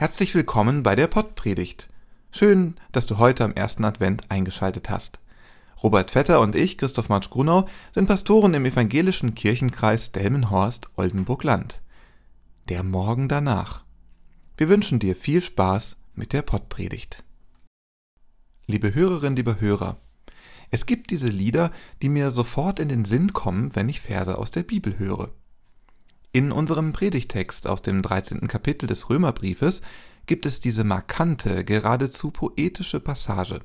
Herzlich willkommen bei der Pottpredigt. Schön, dass du heute am ersten Advent eingeschaltet hast. Robert Vetter und ich, Christoph Matsch Grunau, sind Pastoren im evangelischen Kirchenkreis Delmenhorst-Oldenburg-Land. Der Morgen danach. Wir wünschen dir viel Spaß mit der Pottpredigt. Liebe Hörerinnen, liebe Hörer, es gibt diese Lieder, die mir sofort in den Sinn kommen, wenn ich Verse aus der Bibel höre. In unserem Predigtext aus dem 13. Kapitel des Römerbriefes gibt es diese markante, geradezu poetische Passage.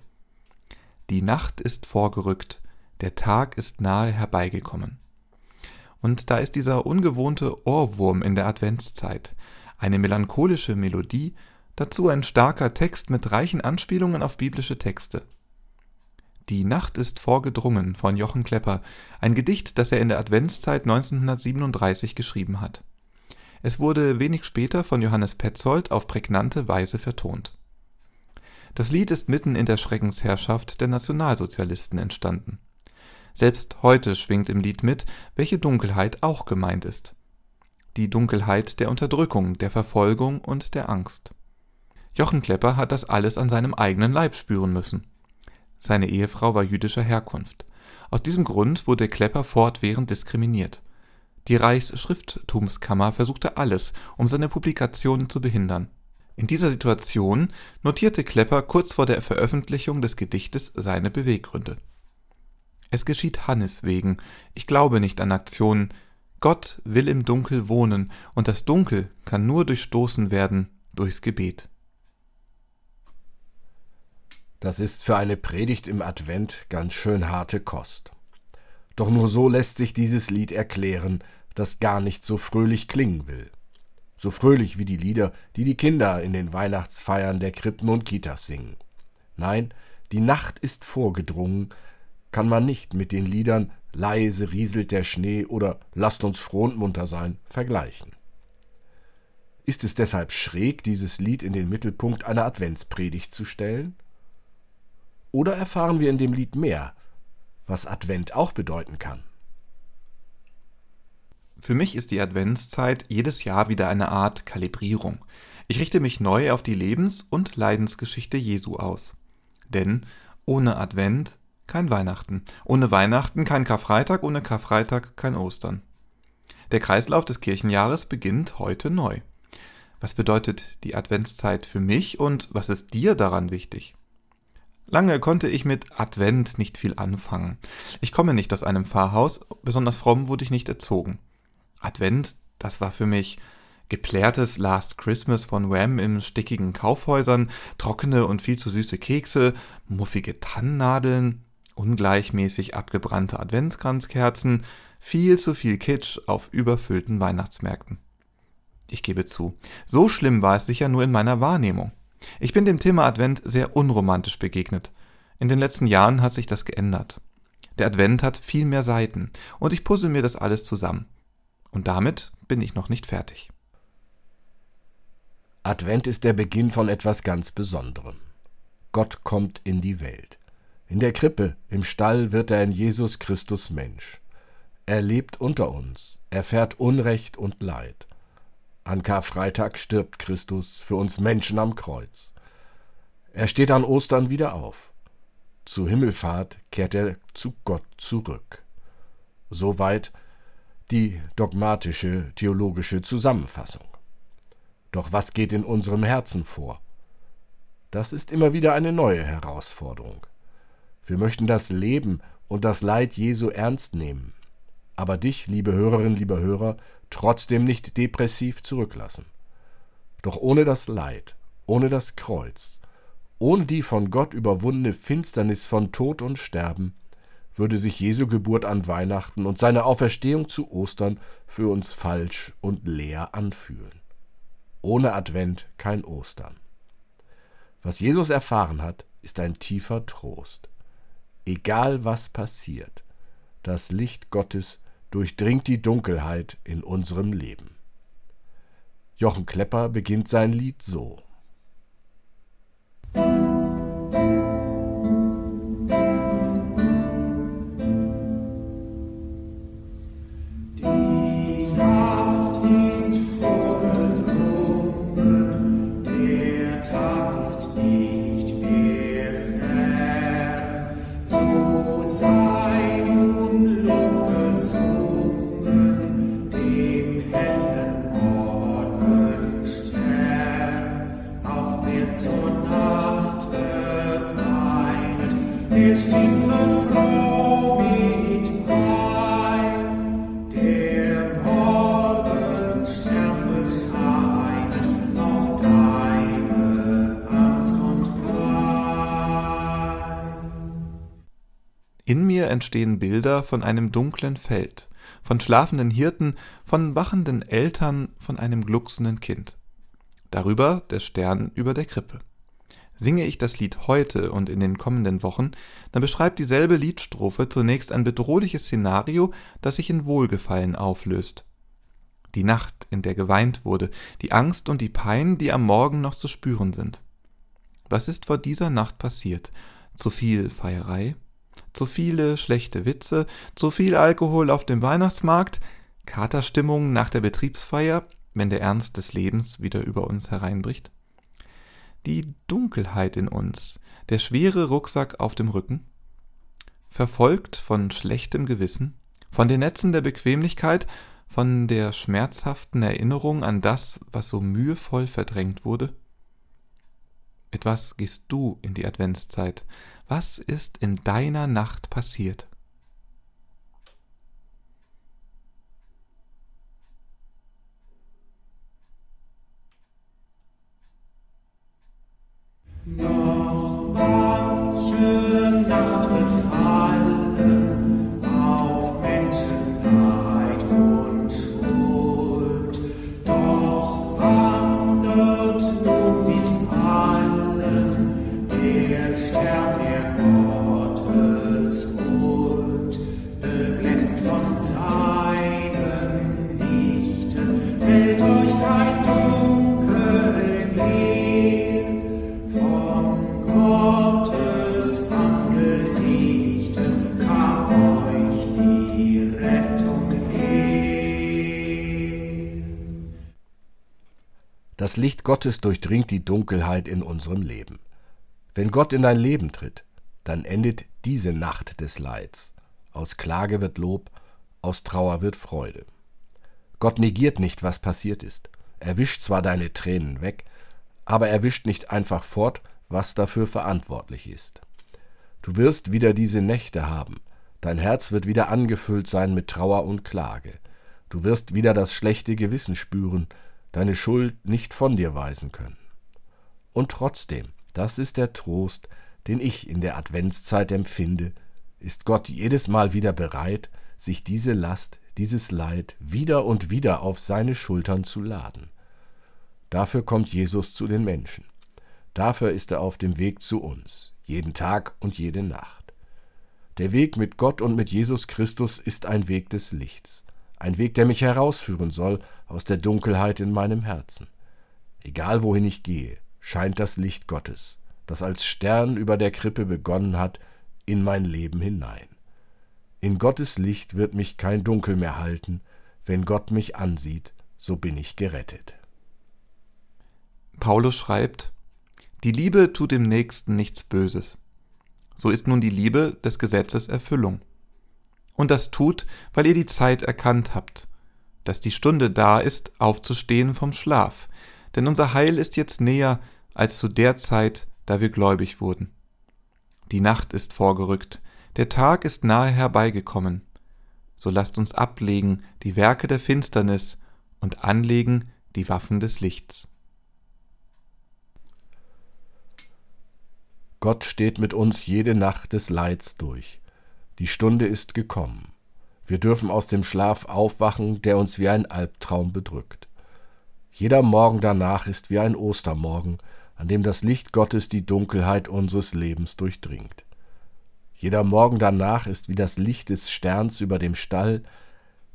Die Nacht ist vorgerückt, der Tag ist nahe herbeigekommen. Und da ist dieser ungewohnte Ohrwurm in der Adventszeit, eine melancholische Melodie, dazu ein starker Text mit reichen Anspielungen auf biblische Texte. Die Nacht ist vorgedrungen von Jochen Klepper, ein Gedicht, das er in der Adventszeit 1937 geschrieben hat. Es wurde wenig später von Johannes Petzold auf prägnante Weise vertont. Das Lied ist mitten in der Schreckensherrschaft der Nationalsozialisten entstanden. Selbst heute schwingt im Lied mit, welche Dunkelheit auch gemeint ist. Die Dunkelheit der Unterdrückung, der Verfolgung und der Angst. Jochen Klepper hat das alles an seinem eigenen Leib spüren müssen. Seine Ehefrau war jüdischer Herkunft. Aus diesem Grund wurde Klepper fortwährend diskriminiert. Die Reichsschrifttumskammer versuchte alles, um seine Publikationen zu behindern. In dieser Situation notierte Klepper kurz vor der Veröffentlichung des Gedichtes seine Beweggründe. Es geschieht Hannes wegen, ich glaube nicht an Aktionen, Gott will im Dunkel wohnen, und das Dunkel kann nur durchstoßen werden durchs Gebet. Das ist für eine Predigt im Advent ganz schön harte Kost. Doch nur so lässt sich dieses Lied erklären, das gar nicht so fröhlich klingen will. So fröhlich wie die Lieder, die die Kinder in den Weihnachtsfeiern der Krippen und Kitas singen. Nein, die Nacht ist vorgedrungen, kann man nicht mit den Liedern Leise rieselt der Schnee oder Lasst uns froh und munter sein vergleichen. Ist es deshalb schräg, dieses Lied in den Mittelpunkt einer Adventspredigt zu stellen? Oder erfahren wir in dem Lied mehr, was Advent auch bedeuten kann? Für mich ist die Adventszeit jedes Jahr wieder eine Art Kalibrierung. Ich richte mich neu auf die Lebens- und Leidensgeschichte Jesu aus. Denn ohne Advent kein Weihnachten, ohne Weihnachten kein Karfreitag, ohne Karfreitag kein Ostern. Der Kreislauf des Kirchenjahres beginnt heute neu. Was bedeutet die Adventszeit für mich und was ist dir daran wichtig? Lange konnte ich mit Advent nicht viel anfangen. Ich komme nicht aus einem Pfarrhaus, besonders fromm wurde ich nicht erzogen. Advent, das war für mich geplärtes Last Christmas von Wham in stickigen Kaufhäusern, trockene und viel zu süße Kekse, muffige Tannennadeln, ungleichmäßig abgebrannte Adventskranzkerzen, viel zu viel Kitsch auf überfüllten Weihnachtsmärkten. Ich gebe zu, so schlimm war es sicher nur in meiner Wahrnehmung. Ich bin dem Thema Advent sehr unromantisch begegnet. In den letzten Jahren hat sich das geändert. Der Advent hat viel mehr Seiten und ich puzzle mir das alles zusammen. Und damit bin ich noch nicht fertig. Advent ist der Beginn von etwas ganz Besonderem. Gott kommt in die Welt. In der Krippe, im Stall wird er in Jesus Christus Mensch. Er lebt unter uns, erfährt Unrecht und Leid. An Karfreitag stirbt Christus für uns Menschen am Kreuz. Er steht an Ostern wieder auf. Zu Himmelfahrt kehrt er zu Gott zurück. Soweit die dogmatische theologische Zusammenfassung. Doch was geht in unserem Herzen vor? Das ist immer wieder eine neue Herausforderung. Wir möchten das Leben und das Leid Jesu ernst nehmen, aber dich, liebe Hörerinnen, lieber Hörer, trotzdem nicht depressiv zurücklassen. Doch ohne das Leid, ohne das Kreuz, ohne die von Gott überwundene Finsternis von Tod und Sterben, würde sich Jesu Geburt an Weihnachten und seine Auferstehung zu Ostern für uns falsch und leer anfühlen. Ohne Advent kein Ostern. Was Jesus erfahren hat, ist ein tiefer Trost. Egal was passiert, das Licht Gottes durchdringt die Dunkelheit in unserem Leben. Jochen Klepper beginnt sein Lied so. Die entstehen Bilder von einem dunklen Feld, von schlafenden Hirten, von wachenden Eltern, von einem glucksenden Kind. Darüber der Stern über der Krippe. Singe ich das Lied heute und in den kommenden Wochen, dann beschreibt dieselbe Liedstrophe zunächst ein bedrohliches Szenario, das sich in Wohlgefallen auflöst. Die Nacht, in der geweint wurde, die Angst und die Pein, die am Morgen noch zu spüren sind. Was ist vor dieser Nacht passiert? Zu viel Feierei? Zu viele schlechte Witze? Zu viel Alkohol auf dem Weihnachtsmarkt? Katerstimmung nach der Betriebsfeier, wenn der Ernst des Lebens wieder über uns hereinbricht? die Dunkelheit in uns, der schwere Rucksack auf dem Rücken? Verfolgt von schlechtem Gewissen, von den Netzen der Bequemlichkeit, von der schmerzhaften Erinnerung an das, was so mühevoll verdrängt wurde? Mit was gehst du in die Adventszeit? Was ist in deiner Nacht passiert? Das Licht Gottes durchdringt die Dunkelheit in unserem Leben. Wenn Gott in dein Leben tritt, dann endet diese Nacht des Leids. Aus Klage wird Lob, aus Trauer wird Freude. Gott negiert nicht, was passiert ist. Er wischt zwar deine Tränen weg, aber er wischt nicht einfach fort, was dafür verantwortlich ist. Du wirst wieder diese Nächte haben, dein Herz wird wieder angefüllt sein mit Trauer und Klage. Du wirst wieder das schlechte Gewissen spüren, deine Schuld nicht von dir weisen können. Und trotzdem, das ist der Trost, den ich in der Adventszeit empfinde, ist Gott jedes Mal wieder bereit, sich diese Last, dieses Leid wieder und wieder auf seine Schultern zu laden. Dafür kommt Jesus zu den Menschen. Dafür ist er auf dem Weg zu uns, jeden Tag und jede Nacht. Der Weg mit Gott und mit Jesus Christus ist ein Weg des Lichts ein Weg, der mich herausführen soll aus der Dunkelheit in meinem Herzen. Egal wohin ich gehe, scheint das Licht Gottes, das als Stern über der Krippe begonnen hat, in mein Leben hinein. In Gottes Licht wird mich kein Dunkel mehr halten, wenn Gott mich ansieht, so bin ich gerettet. Paulus schreibt, die Liebe tut dem Nächsten nichts Böses. So ist nun die Liebe des Gesetzes Erfüllung. Und das tut, weil ihr die Zeit erkannt habt, dass die Stunde da ist, aufzustehen vom Schlaf, denn unser Heil ist jetzt näher als zu der Zeit, da wir gläubig wurden. Die Nacht ist vorgerückt, der Tag ist nahe herbeigekommen. So lasst uns ablegen die Werke der Finsternis und anlegen die Waffen des Lichts. Gott steht mit uns jede Nacht des Leids durch. Die Stunde ist gekommen. Wir dürfen aus dem Schlaf aufwachen, der uns wie ein Albtraum bedrückt. Jeder Morgen danach ist wie ein Ostermorgen, an dem das Licht Gottes die Dunkelheit unseres Lebens durchdringt. Jeder Morgen danach ist wie das Licht des Sterns über dem Stall,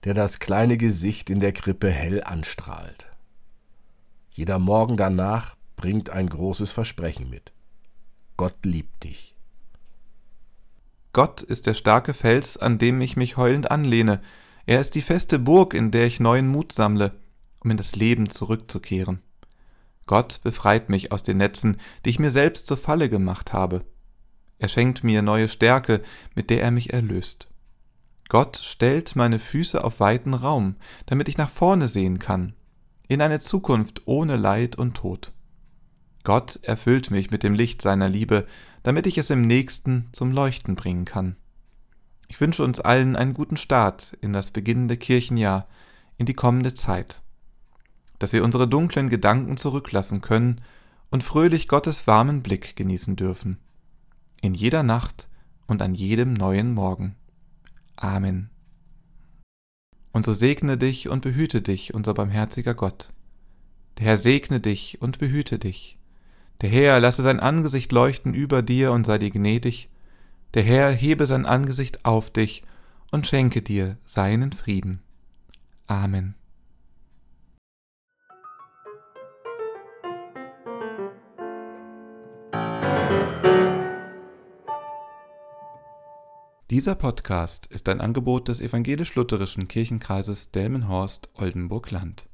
der das kleine Gesicht in der Krippe hell anstrahlt. Jeder Morgen danach bringt ein großes Versprechen mit. Gott liebt dich. Gott ist der starke Fels, an dem ich mich heulend anlehne. Er ist die feste Burg, in der ich neuen Mut sammle, um in das Leben zurückzukehren. Gott befreit mich aus den Netzen, die ich mir selbst zur Falle gemacht habe. Er schenkt mir neue Stärke, mit der er mich erlöst. Gott stellt meine Füße auf weiten Raum, damit ich nach vorne sehen kann, in eine Zukunft ohne Leid und Tod. Gott erfüllt mich mit dem Licht seiner Liebe, damit ich es im nächsten zum Leuchten bringen kann. Ich wünsche uns allen einen guten Start in das beginnende Kirchenjahr, in die kommende Zeit, dass wir unsere dunklen Gedanken zurücklassen können und fröhlich Gottes warmen Blick genießen dürfen, in jeder Nacht und an jedem neuen Morgen. Amen. Und so segne dich und behüte dich, unser barmherziger Gott. Der Herr segne dich und behüte dich. Der Herr lasse sein Angesicht leuchten über dir und sei dir gnädig. Der Herr hebe sein Angesicht auf dich und schenke dir seinen Frieden. Amen. Dieser Podcast ist ein Angebot des evangelisch-lutherischen Kirchenkreises Delmenhorst-Oldenburg-Land.